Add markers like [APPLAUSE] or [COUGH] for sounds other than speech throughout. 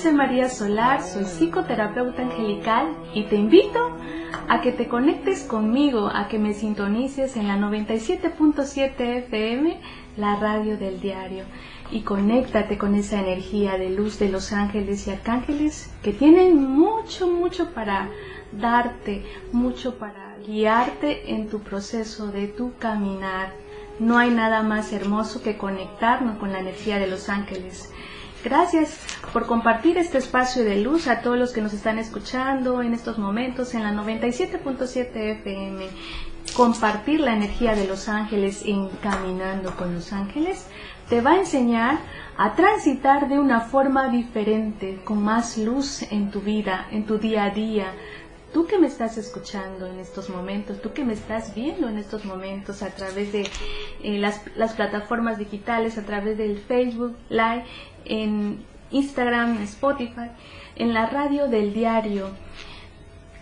Soy María Solar, soy psicoterapeuta angelical y te invito a que te conectes conmigo, a que me sintonices en la 97.7 FM, la radio del diario, y conéctate con esa energía de luz de los ángeles y arcángeles que tienen mucho, mucho para darte, mucho para guiarte en tu proceso de tu caminar. No hay nada más hermoso que conectarnos con la energía de los ángeles. Gracias por compartir este espacio de luz a todos los que nos están escuchando en estos momentos en la 97.7 FM. Compartir la energía de los ángeles en Caminando con los ángeles te va a enseñar a transitar de una forma diferente, con más luz en tu vida, en tu día a día, tú que me estás escuchando en estos momentos, tú que me estás viendo en estos momentos a través de eh, las, las, plataformas digitales, a través del Facebook Live, en Instagram, Spotify, en la radio del diario.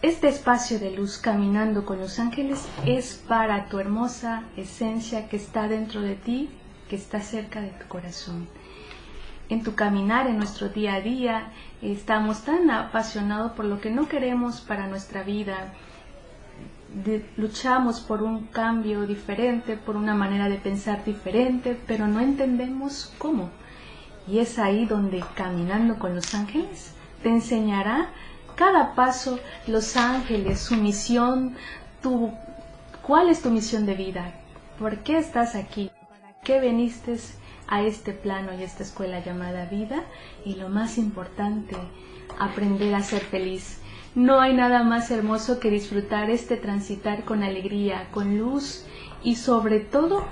Este espacio de luz caminando con los ángeles es para tu hermosa esencia que está dentro de ti, que está cerca de tu corazón en tu caminar, en nuestro día a día. Estamos tan apasionados por lo que no queremos para nuestra vida. luchamos por un cambio diferente, por una manera de pensar diferente, pero no entendemos cómo. Y es ahí donde caminando con los ángeles te enseñará cada paso los ángeles, su misión, tu, cuál es tu misión de vida, por qué estás aquí, para qué viniste a este plano y a esta escuela llamada vida y lo más importante, aprender a ser feliz. No hay nada más hermoso que disfrutar este transitar con alegría, con luz y sobre todo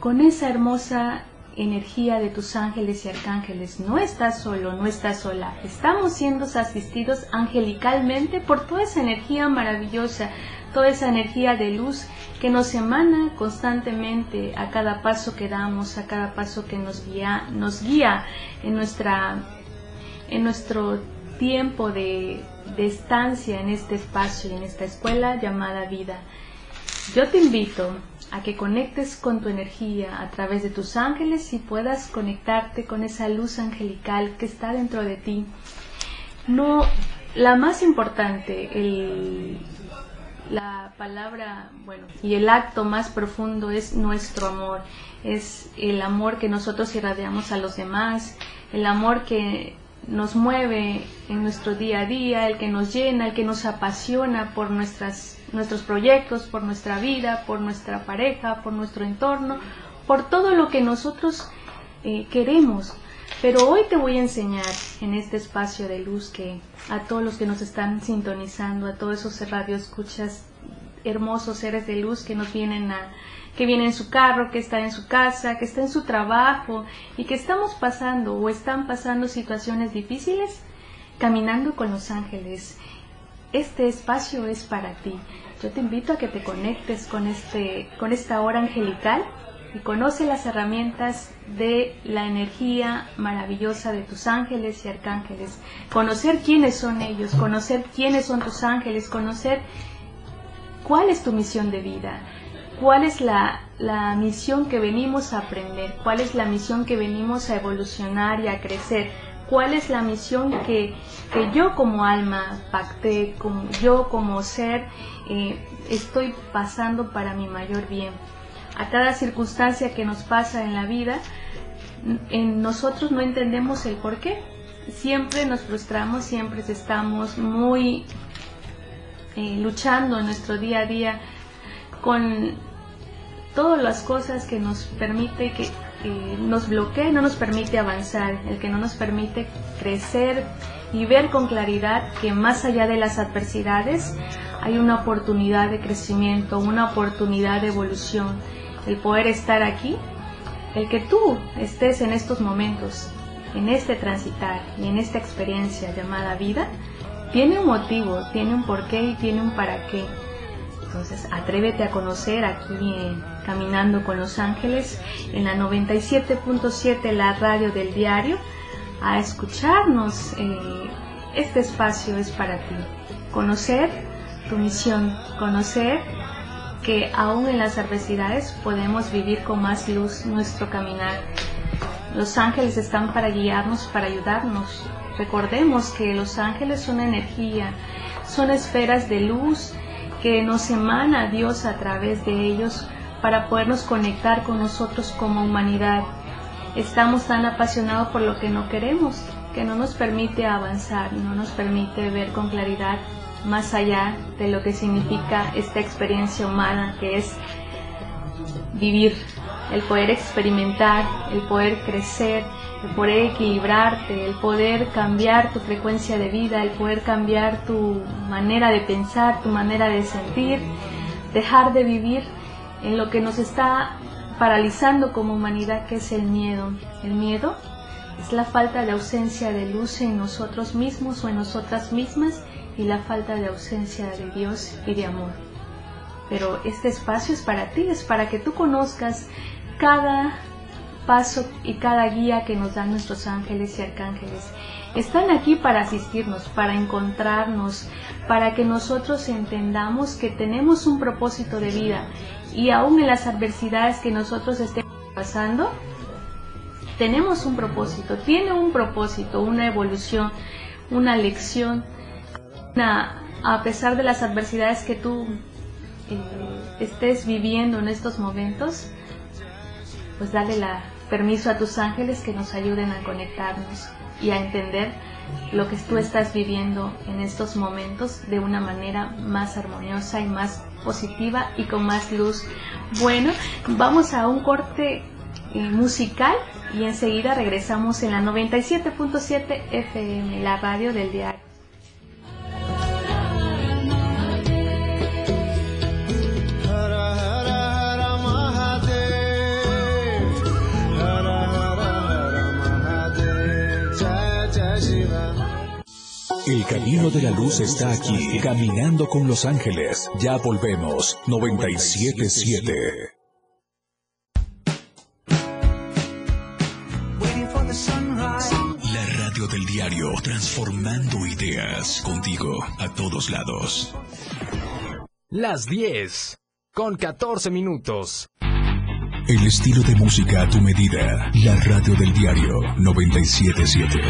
con esa hermosa energía de tus ángeles y arcángeles. No estás solo, no estás sola. Estamos siendo asistidos angelicalmente por toda esa energía maravillosa, toda esa energía de luz que nos emana constantemente a cada paso que damos, a cada paso que nos guía, nos guía en, nuestra, en nuestro tiempo de, estancia en este espacio, en esta escuela llamada vida. Yo te invito a que conectes con tu energía a través de tus ángeles y puedas conectarte con esa luz angelical que está dentro de ti. No, la más importante, el, la palabra, bueno, y el acto más profundo es nuestro amor, es el amor que nosotros irradiamos a los demás, el amor que nos mueve en nuestro día a día, el que nos llena, el que nos apasiona por nuestras, nuestros proyectos, por nuestra vida, por nuestra pareja, por nuestro entorno, por todo lo que nosotros eh, queremos. Pero hoy te voy a enseñar en este espacio de luz que a todos los que nos están sintonizando, a todos esos radioescuchas hermosos seres de luz que nos vienen a que vienen en su carro, que están en su casa, que están en su trabajo y que estamos pasando o están pasando situaciones difíciles, caminando con los ángeles. Este espacio es para ti. Yo te invito a que te conectes con este con esta hora angelical y conoce las herramientas de la energía maravillosa de tus ángeles y arcángeles. Conocer quiénes son ellos, conocer quiénes son tus ángeles, conocer cuál es tu misión de vida, cuál es la, la misión que venimos a aprender, cuál es la misión que venimos a evolucionar y a crecer, cuál es la misión que, que yo como alma pacté, como, yo como ser eh, estoy pasando para mi mayor bien a cada circunstancia que nos pasa en la vida, en nosotros no entendemos el por qué. Siempre nos frustramos, siempre estamos muy eh, luchando en nuestro día a día con todas las cosas que nos permite que eh, nos bloquea y no nos permite avanzar, el que no nos permite crecer y ver con claridad que más allá de las adversidades hay una oportunidad de crecimiento, una oportunidad de evolución. El poder estar aquí, el que tú estés en estos momentos, en este transitar y en esta experiencia llamada vida, tiene un motivo, tiene un porqué y tiene un para qué. Entonces, atrévete a conocer aquí Caminando con los Ángeles en la 97.7, la radio del diario, a escucharnos. Eh, este espacio es para ti. Conocer tu misión, conocer que aún en las adversidades podemos vivir con más luz nuestro caminar. Los ángeles están para guiarnos, para ayudarnos. Recordemos que los ángeles son energía, son esferas de luz que nos emana Dios a través de ellos para podernos conectar con nosotros como humanidad. Estamos tan apasionados por lo que no queremos, que no nos permite avanzar, no nos permite ver con claridad más allá de lo que significa esta experiencia humana que es vivir, el poder experimentar, el poder crecer, el poder equilibrarte, el poder cambiar tu frecuencia de vida, el poder cambiar tu manera de pensar, tu manera de sentir, dejar de vivir en lo que nos está paralizando como humanidad, que es el miedo. El miedo es la falta de ausencia de luz en nosotros mismos o en nosotras mismas y la falta de ausencia de Dios y de amor. Pero este espacio es para ti, es para que tú conozcas cada paso y cada guía que nos dan nuestros ángeles y arcángeles. Están aquí para asistirnos, para encontrarnos, para que nosotros entendamos que tenemos un propósito de vida y aún en las adversidades que nosotros estemos pasando, tenemos un propósito, tiene un propósito, una evolución, una lección. A pesar de las adversidades que tú eh, estés viviendo en estos momentos, pues dale la, permiso a tus ángeles que nos ayuden a conectarnos y a entender lo que tú estás viviendo en estos momentos de una manera más armoniosa y más positiva y con más luz. Bueno, vamos a un corte eh, musical y enseguida regresamos en la 97.7 FM, la radio del diario. El camino de la luz está aquí, caminando con los ángeles. Ya volvemos, 977. La radio del diario, transformando ideas, contigo a todos lados. Las 10, con 14 minutos. El estilo de música a tu medida. La radio del diario 977.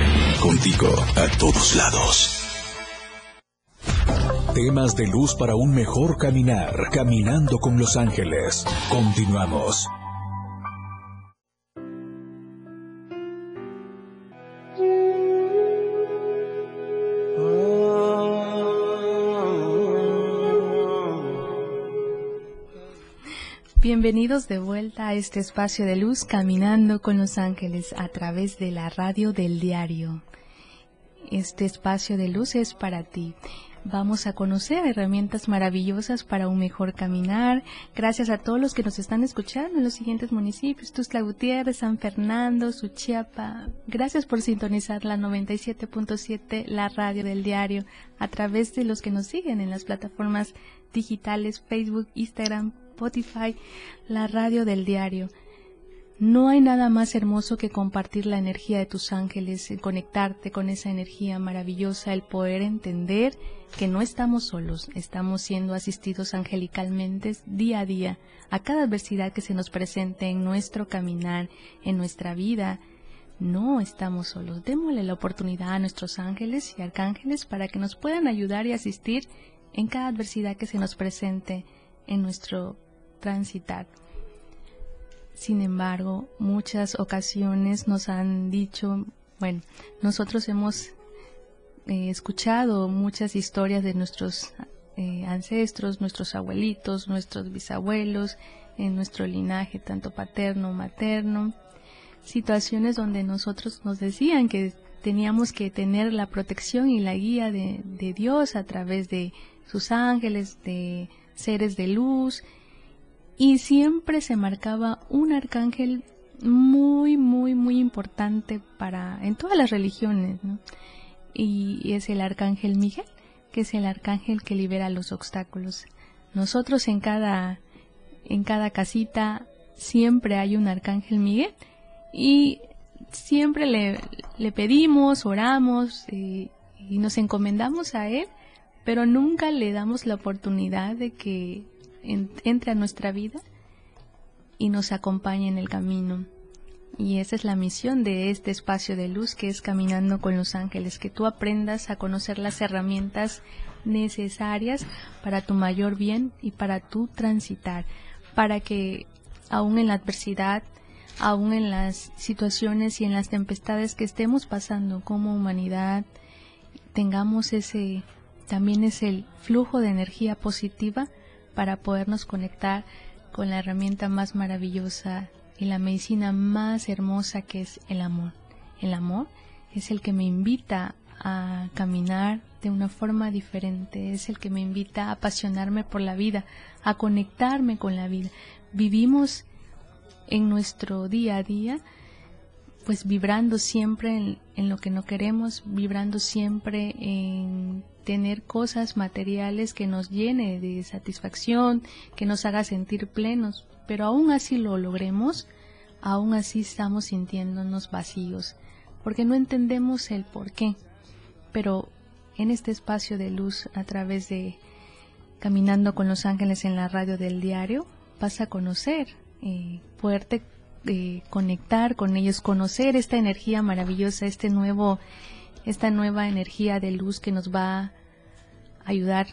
Contigo a todos lados. Temas de luz para un mejor caminar. Caminando con los ángeles. Continuamos. Bienvenidos de vuelta a este espacio de luz caminando con los ángeles a través de la radio del diario. Este espacio de luz es para ti. Vamos a conocer herramientas maravillosas para un mejor caminar. Gracias a todos los que nos están escuchando en los siguientes municipios, Tuzla Gutiérrez, San Fernando, Suchiapa. Gracias por sintonizar la 97.7, la radio del diario, a través de los que nos siguen en las plataformas digitales Facebook, Instagram, Spotify, la radio del diario. No hay nada más hermoso que compartir la energía de tus ángeles, el conectarte con esa energía maravillosa, el poder entender que no estamos solos, estamos siendo asistidos angelicalmente día a día a cada adversidad que se nos presente en nuestro caminar, en nuestra vida. No estamos solos. Démosle la oportunidad a nuestros ángeles y arcángeles para que nos puedan ayudar y asistir en cada adversidad que se nos presente en nuestro transitar. Sin embargo, muchas ocasiones nos han dicho, bueno, nosotros hemos eh, escuchado muchas historias de nuestros eh, ancestros, nuestros abuelitos, nuestros bisabuelos, en nuestro linaje tanto paterno, materno, situaciones donde nosotros nos decían que teníamos que tener la protección y la guía de, de Dios a través de sus ángeles, de seres de luz, y siempre se marcaba un arcángel muy, muy, muy importante para, en todas las religiones, y, es el arcángel Miguel, que es el arcángel que libera los obstáculos. Nosotros en cada, en cada casita siempre hay un arcángel Miguel y siempre le, le pedimos, oramos y, y nos encomendamos a él, pero nunca le damos la oportunidad de que entre a nuestra vida y nos acompañe en el camino. Y esa es la misión de este espacio de luz que es Caminando con los Ángeles, que tú aprendas a conocer las herramientas necesarias para tu mayor bien y para tu transitar, para que aún en la adversidad, aún en las situaciones y en las tempestades que estemos pasando como humanidad, tengamos ese también es el flujo de energía positiva para podernos conectar con la herramienta más maravillosa y la medicina más hermosa que es el amor. El amor es el que me invita a caminar de una forma diferente, es el que me invita a apasionarme por la vida, a conectarme con la vida. Vivimos en nuestro día a día pues vibrando siempre en, lo que no queremos, vibrando siempre en tener cosas materiales que nos llene de satisfacción, que nos haga sentir plenos, pero aún así lo logremos, aún así estamos sintiéndonos vacíos, porque no entendemos el por qué. Pero en este espacio de luz, a través de Caminando con los Ángeles en la radio del diario, vas a conocer, eh, poderte eh, conectar con ellos, conocer esta energía maravillosa, este nuevo esta nueva energía de luz que nos va a ayudar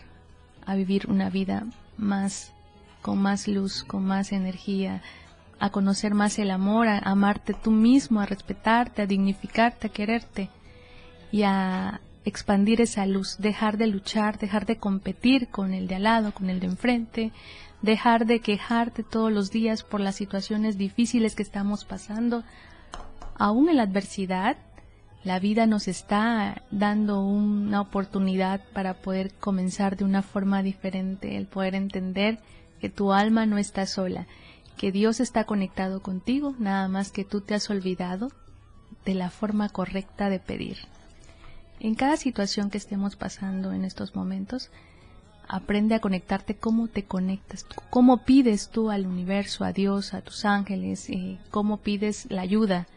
a vivir una vida más con más luz, con más energía, a conocer más el amor, a amarte tú mismo, a respetarte, a dignificarte, a quererte y a expandir esa luz, dejar de luchar, dejar de competir con el de al lado, con el de enfrente, dejar de quejarte todos los días por las situaciones difíciles que estamos pasando, aún en la adversidad, la vida nos está dando una oportunidad para poder comenzar de una forma diferente, el poder entender que tu alma no está sola, que Dios está conectado contigo, nada más que tú te has olvidado de la forma correcta de pedir. En cada situación que estemos pasando en estos momentos, aprende a conectarte cómo te conectas, cómo pides tú al universo, a Dios, a tus ángeles, eh, cómo pides la ayuda,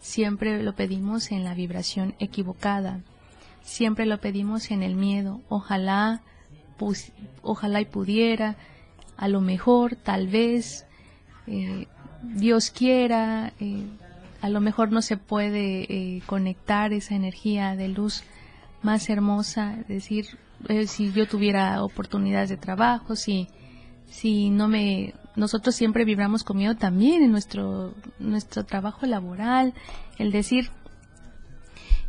Siempre lo pedimos en la vibración equivocada. Siempre lo pedimos en el miedo. Ojalá, ojalá y pudiera, a lo mejor, tal vez, eh, Dios quiera, eh, a lo mejor no se puede eh, conectar esa energía de luz más hermosa, decir, si yo tuviera oportunidades de trabajo, si, si no me nosotros siempre vibramos con miedo también en nuestro, nuestro trabajo laboral, el decir,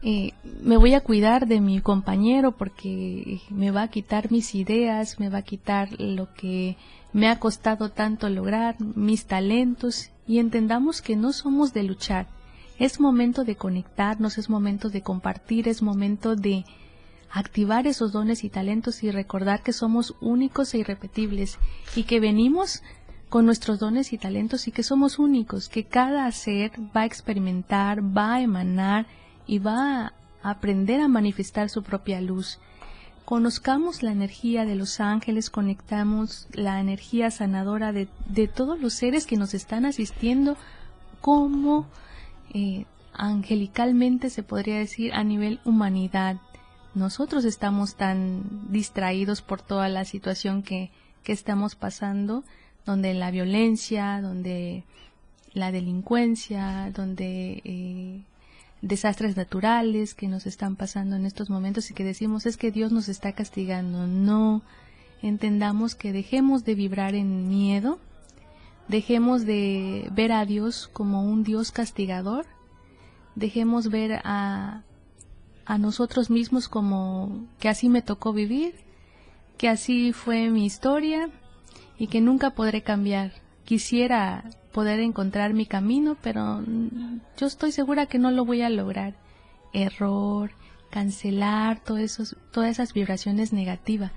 eh, me voy a cuidar de mi compañero porque me va a quitar mis ideas, me va a quitar lo que me ha costado tanto lograr, mis talentos, y entendamos que no somos de luchar. Es momento de conectarnos, es momento de compartir, es momento de activar esos dones y talentos y recordar que somos únicos e irrepetibles y que venimos con nuestros dones y talentos y que somos únicos, que cada ser va a experimentar, va a emanar y va a aprender a manifestar su propia luz. Conozcamos la energía de los ángeles, conectamos la energía sanadora de, todos los seres que nos están asistiendo como eh, angelicalmente se podría decir a nivel humanidad. Nosotros estamos tan distraídos por toda la situación que, que estamos pasando, donde la violencia, donde la delincuencia, donde eh, desastres naturales que nos están pasando en estos momentos y que decimos es que Dios nos está castigando. No, entendamos que dejemos de vibrar en miedo, dejemos de ver a Dios como un Dios castigador, dejemos ver a, a nosotros mismos como que así me tocó vivir, que así fue mi historia y que nunca podré cambiar. Quisiera poder encontrar mi camino, pero yo estoy segura que no lo voy a lograr. Error, cancelar todas esas vibraciones negativas.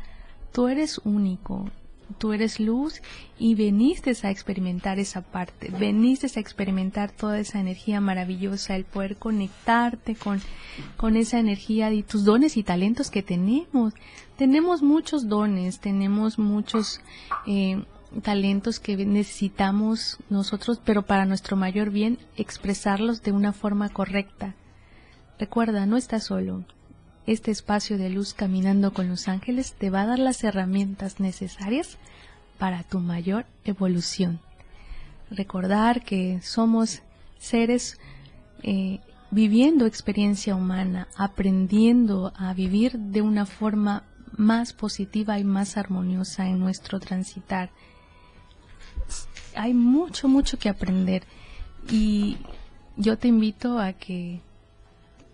Tú eres único, tú eres luz y veniste a experimentar esa parte, veniste a experimentar toda esa energía maravillosa, el poder conectarte con, con esa energía y tus dones y talentos que tenemos. Tenemos muchos dones, tenemos muchos eh, talentos que necesitamos nosotros, pero para nuestro mayor bien, expresarlos de una forma correcta. Recuerda, no estás solo. Este espacio de luz caminando con los ángeles te va a dar las herramientas necesarias para tu mayor evolución. Recordar que somos seres eh, viviendo experiencia humana, aprendiendo a vivir de una forma más positiva y más armoniosa en nuestro transitar hay mucho, mucho que aprender y yo te invito a que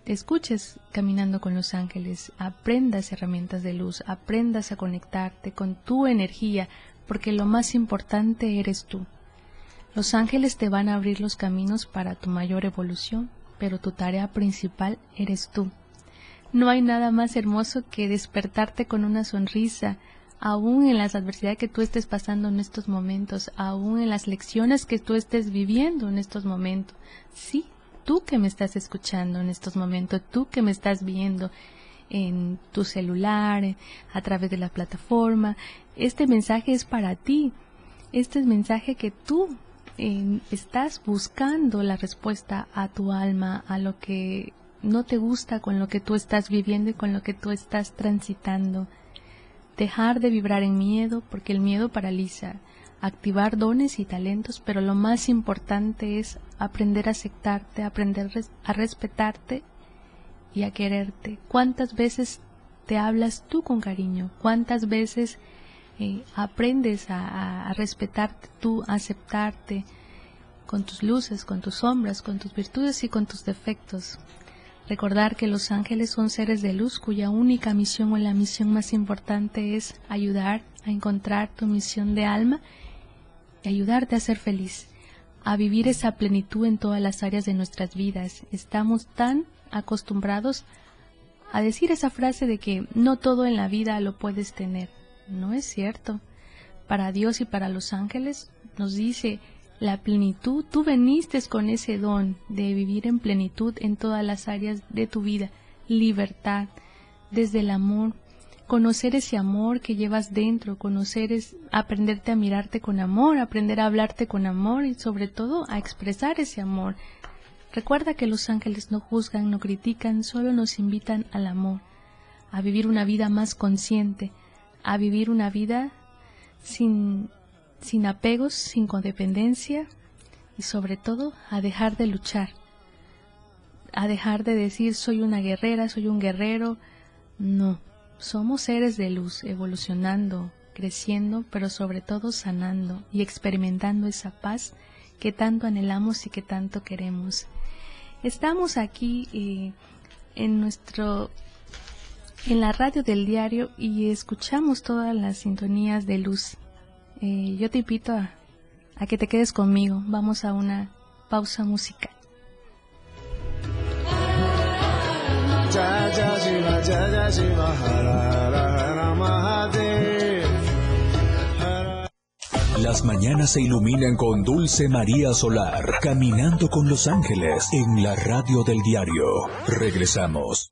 te escuches caminando con los ángeles, aprendas herramientas de luz, aprendas a conectarte con tu energía, porque lo más importante eres tú. Los ángeles te van a abrir los caminos para tu mayor evolución, pero tu tarea principal eres tú. No hay nada más hermoso que despertarte con una sonrisa, aún en las adversidades que tú estés pasando en estos momentos, aún en las lecciones que tú estés viviendo en estos momentos. Sí, tú que me estás escuchando en estos momentos, tú que me estás viendo en tu celular, a través de la plataforma, este mensaje es para ti. Este es mensaje que tú estás buscando la respuesta a tu alma, a lo que no te gusta con lo que tú estás viviendo y con lo que tú estás transitando dejar de vibrar en miedo porque el miedo paraliza, activar dones y talentos, pero lo más importante es aprender a aceptarte, aprender a respetarte y a quererte. ¿Cuántas veces te hablas tú con cariño? ¿Cuántas veces eh, aprendes a, a respetarte tú, a aceptarte con tus luces, con tus sombras, con tus virtudes y con tus defectos? Recordar que los ángeles son seres de luz cuya única misión o la misión más importante es ayudar a encontrar tu misión de alma y ayudarte a ser feliz, a vivir esa plenitud en todas las áreas de nuestras vidas. Estamos tan acostumbrados a decir esa frase de que no todo en la vida lo puedes tener. No es cierto. Para Dios y para los ángeles nos dice la plenitud, tú veniste con ese don de vivir en plenitud en todas las áreas de tu vida, libertad, desde el amor, conocer ese amor que llevas dentro, conocer es aprenderte a mirarte con amor, aprender a hablarte con amor y sobre todo a expresar ese amor. Recuerda que los ángeles no juzgan, no critican, solo nos invitan al amor, a vivir una vida más consciente, a vivir una vida sin sin apegos, sin codependencia y sobre todo a dejar de luchar, a dejar de decir soy una guerrera, soy un guerrero. No, somos seres de luz, evolucionando, creciendo, pero sobre todo sanando y experimentando esa paz que tanto anhelamos y que tanto queremos. Estamos aquí eh, en nuestro en la radio del diario y escuchamos todas las sintonías de luz eh, yo te invito a, a que te quedes conmigo. Vamos a una pausa musical. Las mañanas se iluminan con Dulce María Solar, caminando con los ángeles en la radio del diario. Regresamos.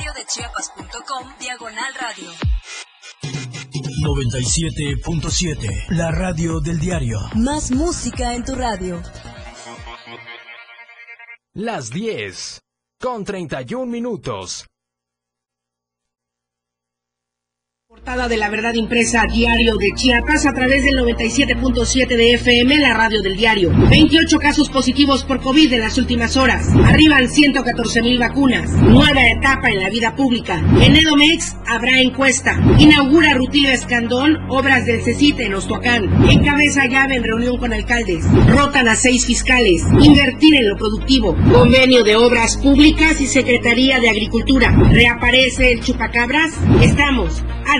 www.diariodechiapas.com Diagonal Radio. 97.7, la radio del diario. Más música en tu radio. Las 10, con 31 minutos. Portada de la verdad impresa diario de Chiapas a través del 97.7 de FM, la radio del diario. 28 casos positivos por COVID en las últimas horas. Arriban 114 mil vacunas. Nueva etapa en la vida pública. En Edomex habrá encuesta. Inaugura Rutilio Escandón obras del CECITE en Ostoacán. Encabeza llave en reunión con alcaldes. Rotan a seis fiscales. Invertir en lo productivo. Convenio de obras públicas y Secretaría de Agricultura. Reaparece el chupacabras. Estamos a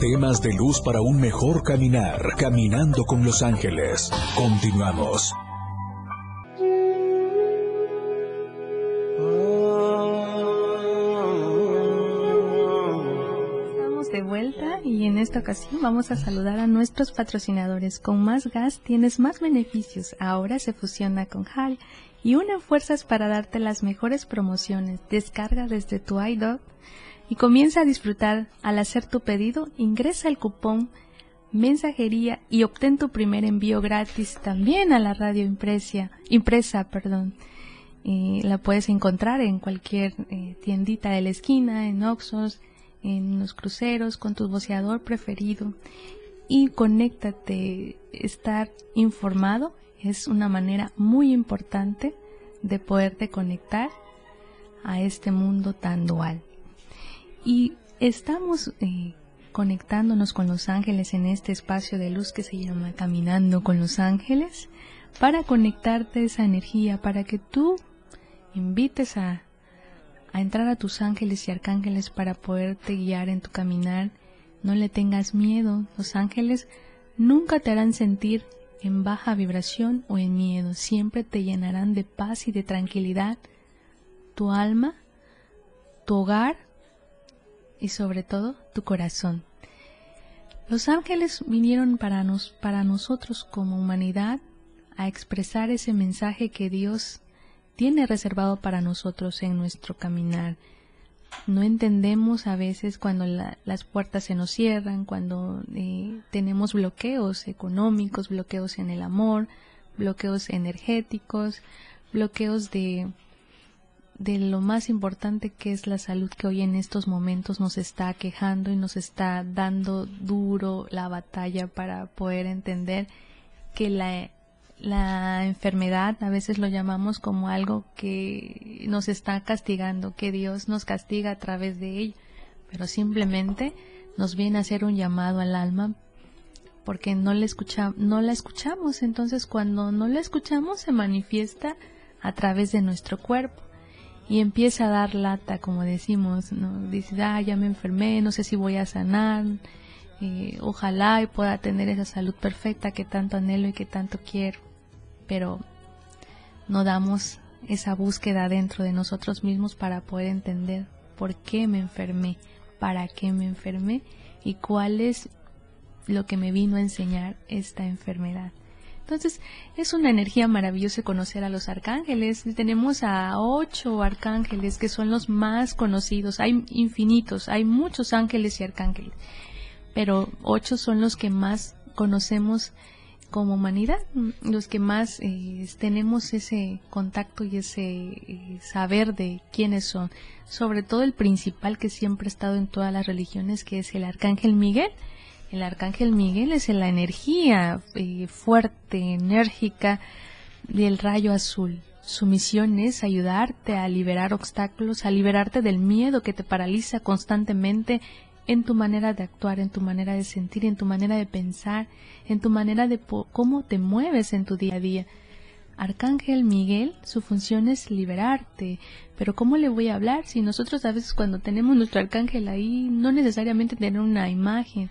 Temas de luz para un mejor caminar. Caminando con los ángeles. Continuamos. Estamos de vuelta y en esta ocasión vamos a saludar a nuestros patrocinadores. Con más gas tienes más beneficios. Ahora se fusiona con HAL y une fuerzas para darte las mejores promociones. Descarga desde tu iDog y comienza a disfrutar. Al hacer tu pedido, ingresa el cupón mensajería y obtén tu primer envío gratis también a la radio impresa. perdón. Eh, la puedes encontrar en cualquier eh, tiendita de la esquina, en Oxos, en los cruceros, con tu boceador preferido. Y conéctate, estar informado es una manera muy importante de poderte conectar a este mundo tan dual. Y estamos eh, conectándonos con los ángeles en este espacio de luz que se llama Caminando con los ángeles para conectarte esa energía, para que tú invites a, a entrar a tus ángeles y arcángeles para poderte guiar en tu caminar. No le tengas miedo, los ángeles nunca te harán sentir en baja vibración o en miedo, siempre te llenarán de paz y de tranquilidad tu alma, tu hogar y sobre todo tu corazón. Los ángeles vinieron para, nos, para nosotros como humanidad a expresar ese mensaje que Dios tiene reservado para nosotros en nuestro caminar. No entendemos a veces cuando las puertas se nos cierran, cuando eh, tenemos bloqueos económicos, bloqueos en el amor, bloqueos energéticos, bloqueos de, de lo más importante que es la salud que hoy en estos momentos nos está quejando y nos está dando duro la batalla para poder entender que la, la enfermedad a veces lo llamamos como algo que nos está castigando, que Dios nos castiga a través de ello, pero simplemente nos viene a hacer un llamado al alma porque no la, escucha, no la escuchamos, entonces cuando no la escuchamos se manifiesta a través de nuestro cuerpo y empieza a dar lata, como decimos, ¿no? Dice, ah, ya me enfermé, no sé si voy a sanar, eh, ojalá y pueda tener esa salud perfecta que tanto anhelo y que tanto quiero, pero no damos esa búsqueda dentro de nosotros mismos para poder entender por qué me enfermé, para qué me enfermé y cuál es lo que me vino a enseñar esta enfermedad. Entonces, es una energía maravillosa conocer a los arcángeles. Tenemos a ocho arcángeles que son los más conocidos. Hay infinitos, hay muchos ángeles y arcángeles, pero ocho son los que más conocemos como humanidad, los que más eh, tenemos ese contacto y ese eh, saber de quiénes son. Sobre todo el principal que siempre ha estado en todas las religiones, que es el arcángel Miguel el arcángel Miguel es la energía eh, fuerte, enérgica, del rayo azul. Su misión es ayudarte a liberar obstáculos, a liberarte del miedo que te paraliza constantemente en tu manera de actuar, en tu manera de sentir, en tu manera de pensar, en tu manera de cómo te mueves en tu día a día. Arcángel Miguel, su función es liberarte, pero ¿cómo le voy a hablar si nosotros a veces cuando tenemos nuestro arcángel ahí, no necesariamente tener una imagen,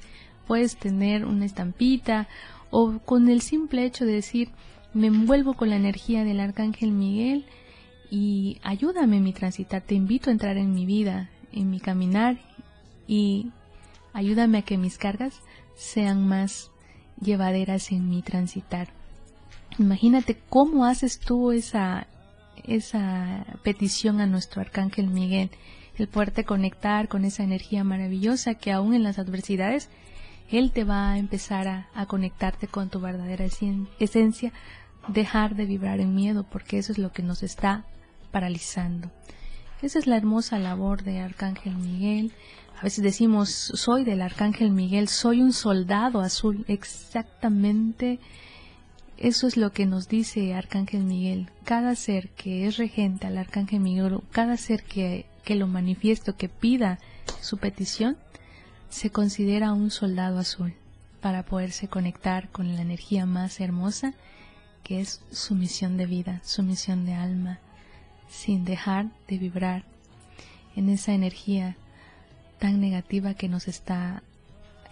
puedes tener una estampita o con el simple hecho de decir, me envuelvo con la energía del arcángel Miguel y ayúdame en mi transitar, te invito a entrar en mi vida, en mi caminar y ayúdame a que mis cargas sean más llevaderas en mi transitar. Imagínate cómo haces tú esa, esa petición a nuestro arcángel Miguel, el poderte conectar con esa energía maravillosa que aún en las adversidades, él te va a empezar a, conectarte con tu verdadera esencia, dejar de vibrar en miedo, porque eso es lo que nos está paralizando. Esa es la hermosa labor de Arcángel Miguel. A veces decimos, soy del Arcángel Miguel, soy un soldado azul, exactamente eso es lo que nos dice Arcángel Miguel. Cada ser que es regente al Arcángel Miguel, cada ser que, que lo manifieste, que pida su petición, se considera un soldado azul para poderse conectar con la energía más hermosa que es su misión de vida, su misión de alma, sin dejar de vibrar en esa energía tan negativa que nos está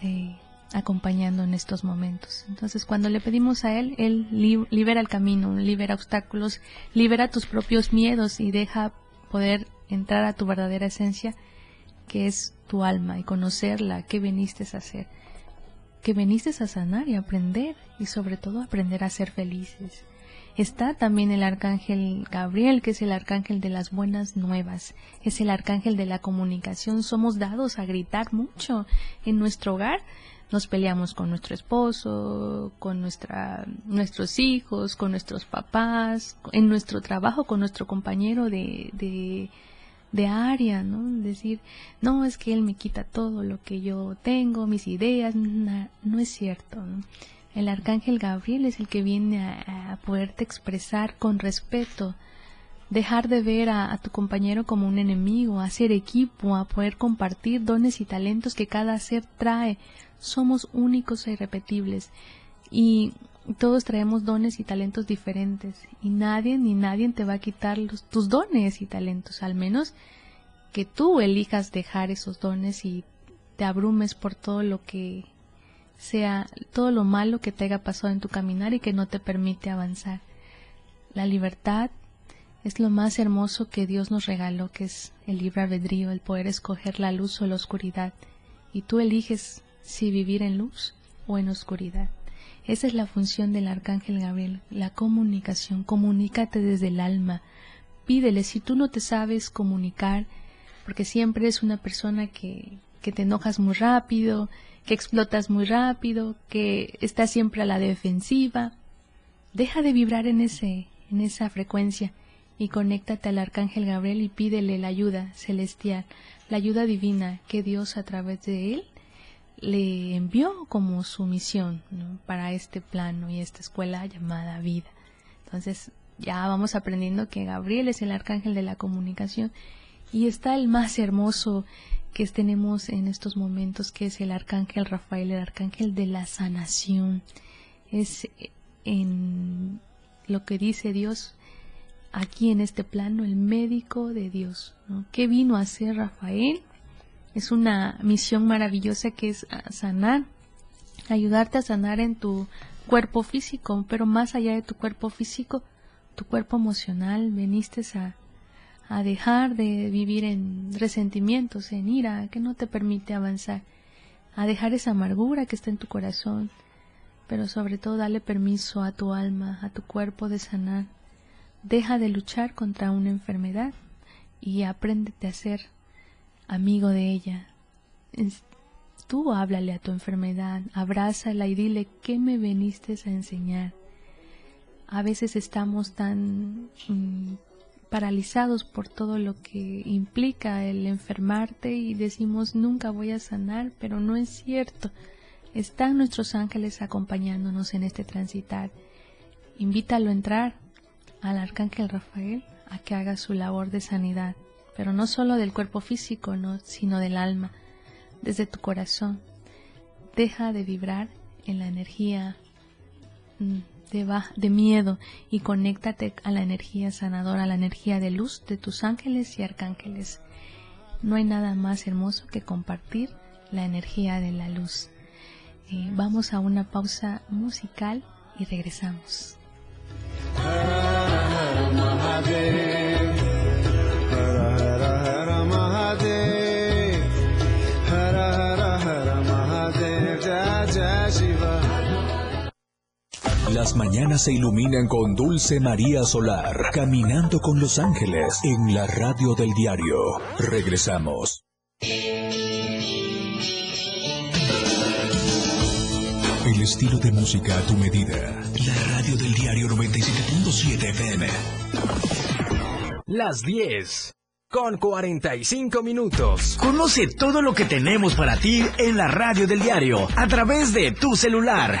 eh, acompañando en estos momentos. Entonces, cuando le pedimos a Él, Él libera el camino, libera obstáculos, libera tus propios miedos y deja poder entrar a tu verdadera esencia, que es tu alma, y conocerla, qué viniste a hacer, que viniste a sanar y aprender, y sobre todo aprender a ser felices. Está también el arcángel Gabriel, que es el arcángel de las buenas nuevas, es el arcángel de la comunicación. Somos dados a gritar mucho en nuestro hogar nos peleamos con nuestro esposo, con nuestra, nuestros hijos, con nuestros papás, en nuestro trabajo, con nuestro compañero de, de, de área, ¿no? Decir, no, es que él me quita todo lo que yo tengo, mis ideas, no es cierto, El arcángel Gabriel es el que viene a, a poderte expresar con respeto, dejar de ver a, tu compañero como un enemigo, a hacer equipo, a poder compartir dones y talentos que cada ser trae. Somos únicos e irrepetibles y todos traemos dones y talentos diferentes y nadie ni nadie te va a quitar tus dones y talentos, al menos que tú elijas dejar esos dones y te abrumes por todo lo que sea, todo lo malo que te haya pasado en tu caminar y que no te permite avanzar. La libertad es lo más hermoso que Dios nos regaló, que es el libre albedrío, el poder escoger la luz o la oscuridad. Y tú eliges si vivir en luz o en oscuridad. Esa es la función del arcángel Gabriel, la comunicación. Comunícate desde el alma. Pídele, si tú no te sabes comunicar, porque siempre eres una persona que, que te enojas muy rápido, que explotas muy rápido, que estás siempre a la defensiva, deja de vibrar en ese, en esa frecuencia y conéctate al Arcángel Gabriel y pídele la ayuda celestial, la ayuda divina que Dios a través de él le envió como su misión para este plano y esta escuela llamada vida. Entonces ya vamos aprendiendo que Gabriel es el arcángel de la comunicación y está el más hermoso que tenemos en estos momentos, que es el arcángel Rafael, el arcángel de la sanación. Es en lo que dice Dios, aquí en este plano el médico de Dios. ¿Qué vino a hacer Rafael? Es una misión maravillosa que es sanar, ayudarte a sanar en tu cuerpo físico, pero más allá de tu cuerpo físico, tu cuerpo emocional, veniste a, a dejar de vivir en resentimientos, en ira, que no te permite avanzar, a dejar esa amargura que está en tu corazón, pero sobre todo dale permiso a tu alma, a tu cuerpo de sanar, Deja de luchar contra una enfermedad y apréndete a ser amigo de ella. Tú háblale a tu enfermedad, abrázala y dile qué me viniste a enseñar. A veces estamos tan mm, paralizados por todo lo que implica el enfermarte y decimos nunca voy a sanar, pero no es cierto. Están nuestros ángeles acompañándonos en este transitar. Invítalo a entrar al arcángel Rafael a que haga su labor de sanidad, pero no solo del cuerpo físico, ¿no? sino del alma, desde tu corazón. Deja de vibrar en la energía mm, de, de miedo y conéctate a la energía sanadora, a la energía de luz de tus ángeles y arcángeles. No hay nada más hermoso que compartir la energía de la luz. Eh, vamos a una pausa musical y regresamos. Las mañanas se iluminan con Dulce María Solar, caminando con los ángeles en la radio del diario. Regresamos. El estilo de música a tu medida. La radio del diario 97.7 FM. Las 10 con 45 minutos. Conoce todo lo que tenemos para ti en la radio del diario a través de tu celular.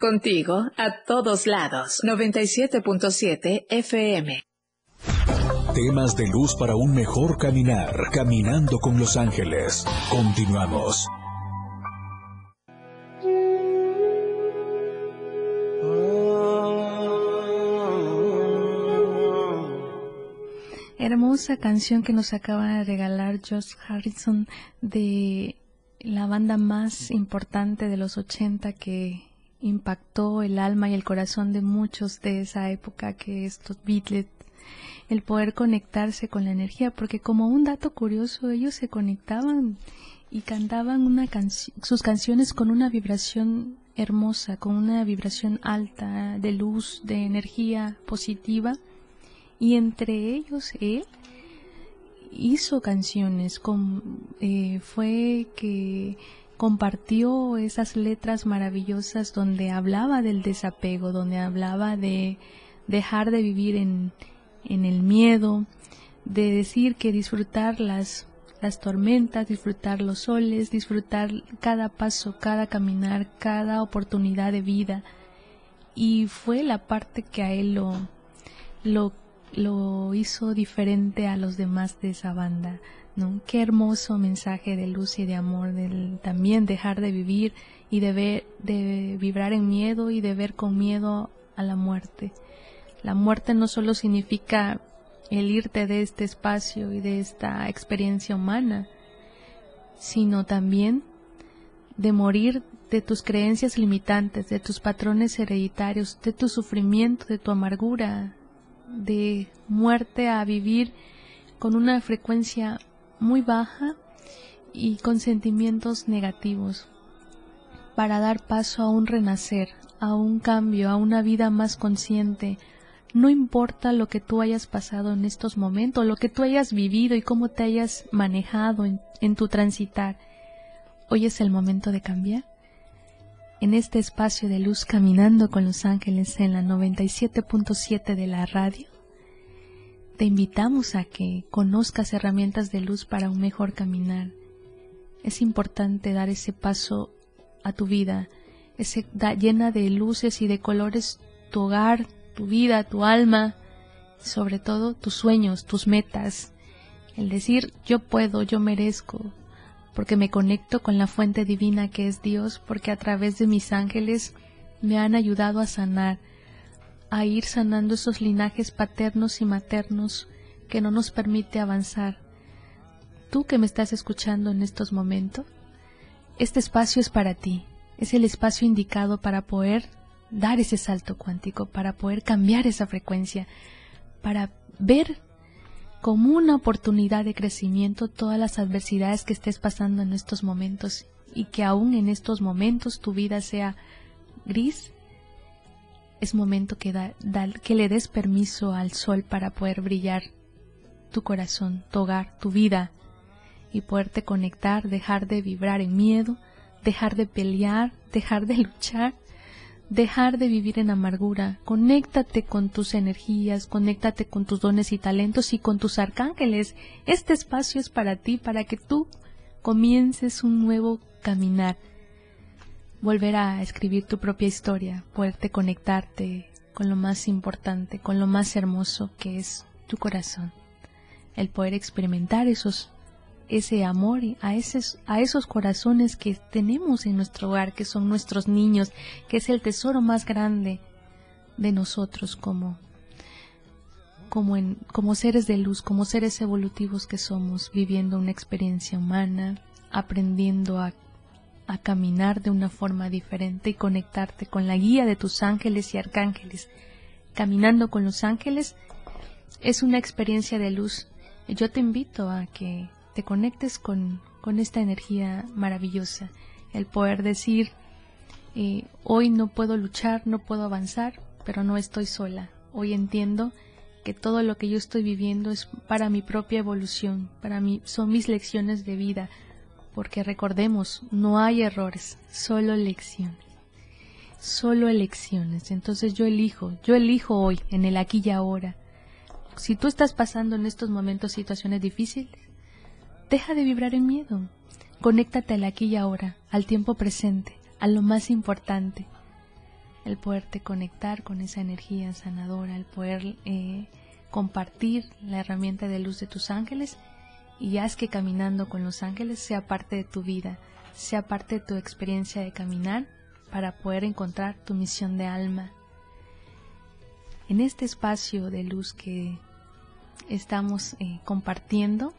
Contigo a todos lados. 97.7 FM. Temas de luz para un mejor caminar. Caminando con los ángeles. Continuamos. Hermosa canción que nos acaba de regalar Josh Harrison de la banda más importante de los 80 que impactó el alma y el corazón de muchos de esa época que estos Beatles el poder conectarse con la energía porque como un dato curioso ellos se conectaban y cantaban una sus canciones con una vibración hermosa con una vibración alta de luz de energía positiva y entre ellos él hizo canciones con eh, fue que compartió esas letras maravillosas donde hablaba del desapego, donde hablaba de dejar de vivir en, en el miedo, de decir que disfrutar las, las tormentas, disfrutar los soles, disfrutar cada paso, cada caminar, cada oportunidad de vida. Y fue la parte que a él lo, lo, lo hizo diferente a los demás de esa banda Qué hermoso mensaje de luz y de amor, del también dejar de vivir y de, ver, de vibrar en miedo y de ver con miedo a la muerte. La muerte no solo significa el irte de este espacio y de esta experiencia humana, sino también de morir de tus creencias limitantes, de tus patrones hereditarios, de tu sufrimiento, de tu amargura, de muerte a vivir con una frecuencia muy baja y con sentimientos negativos, para dar paso a un renacer, a un cambio, a una vida más consciente. No importa lo que tú hayas pasado en estos momentos, lo que tú hayas vivido y cómo te hayas manejado en, en tu transitar. Hoy es el momento de cambiar. En este espacio de luz caminando con los ángeles en la 97.7 de la radio, te invitamos a que conozcas herramientas de luz para un mejor caminar. Es importante dar ese paso a tu vida, ese, llena de luces y de colores tu hogar, tu vida, tu alma, sobre todo tus sueños, tus metas. El decir yo puedo, yo merezco, porque me conecto con la fuente divina que es Dios, porque a través de mis ángeles me han ayudado a sanar, a ir sanando esos linajes paternos y maternos que no nos permite avanzar. Tú que me estás escuchando en estos momentos, este espacio es para ti, es el espacio indicado para poder dar ese salto cuántico, para poder cambiar esa frecuencia, para ver como una oportunidad de crecimiento todas las adversidades que estés pasando en estos momentos y que aún en estos momentos tu vida sea gris es momento que, da, que le des permiso al sol para poder brillar tu corazón, tu hogar, tu vida y poderte conectar, dejar de vibrar en miedo, dejar de pelear, dejar de [LAUGHS] luchar, dejar de vivir en amargura. Conéctate con tus energías, conéctate con tus dones y talentos y con tus arcángeles. Este espacio es para ti, para que tú comiences un nuevo caminar. Volver a escribir tu propia historia, poderte conectarte con lo más importante, con lo más hermoso que es tu corazón. El poder experimentar esos ese amor a esos, a esos corazones que tenemos en nuestro hogar, que son nuestros niños, que es el tesoro más grande de nosotros como, como, en, como seres de luz, como seres evolutivos que somos, viviendo una experiencia humana, aprendiendo a, a caminar de una forma diferente y conectarte con la guía de tus ángeles y arcángeles. Caminando con los ángeles es una experiencia de luz. Yo te invito a que te conectes con, con esta energía maravillosa, el poder decir, eh, hoy no puedo luchar, no puedo avanzar, pero no estoy sola. Hoy entiendo que todo lo que yo estoy viviendo es para mi propia evolución, para mí son mis lecciones de vida, porque recordemos, no hay errores, solo lecciones. Solo elecciones. Entonces yo elijo, yo elijo hoy, en el aquí y ahora. Si tú estás pasando en estos momentos situaciones difíciles, Deja de vibrar en miedo. Conéctate al aquí y ahora, al tiempo presente, a lo más importante. El poderte conectar con esa energía sanadora, el poder eh, compartir la herramienta de luz de tus ángeles y haz que caminando con los ángeles sea parte de tu vida, sea parte de tu experiencia de caminar para poder encontrar tu misión de alma. En este espacio de luz que estamos eh, compartiendo,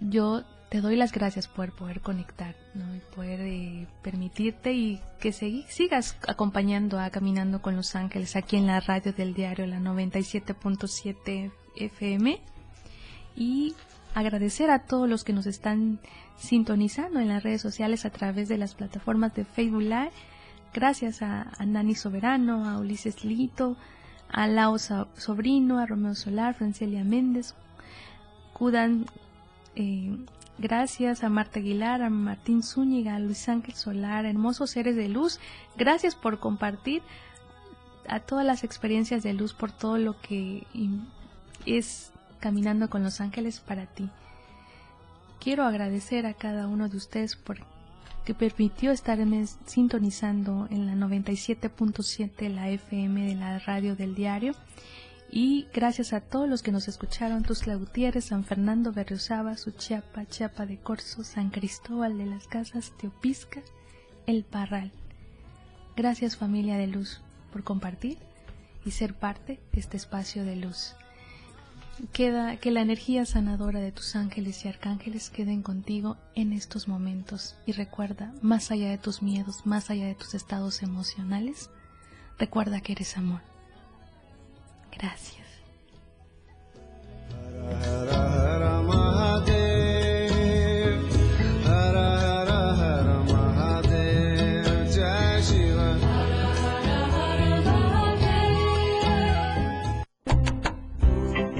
yo te doy las gracias por poder conectar, ¿no? Y poder eh, permitirte y que sigas acompañando a Caminando con los Ángeles aquí en la radio del diario, la 97.7 FM. Y agradecer a todos los que nos están sintonizando en las redes sociales a través de las plataformas de Facebook Live. Gracias a, Nani Soberano, a Ulises Lito, a Lao Sobrino, a Romeo Solar, Francelia Méndez, Kudan eh, gracias a Marta Aguilar, a Martín Zúñiga, a Luis Ángel Solar, hermosos seres de luz. Gracias por compartir a todas las experiencias de luz, por todo lo que es caminando con los ángeles para ti. Quiero agradecer a cada uno de ustedes por que permitió estarme sintonizando en la 97.7 la FM de la radio del diario y gracias a todos los que nos escucharon, Tusla Gutiérrez, San Fernando, Berriosaba, Suchiapa, Chiapa de Corzo, San Cristóbal de las Casas, Teopisca, El Parral. Gracias familia de luz por compartir y ser parte de este espacio de luz. Queda que la energía sanadora de tus ángeles y arcángeles queden contigo en estos momentos y recuerda, más allá de tus miedos, más allá de tus estados emocionales, recuerda que eres amor. Gracias.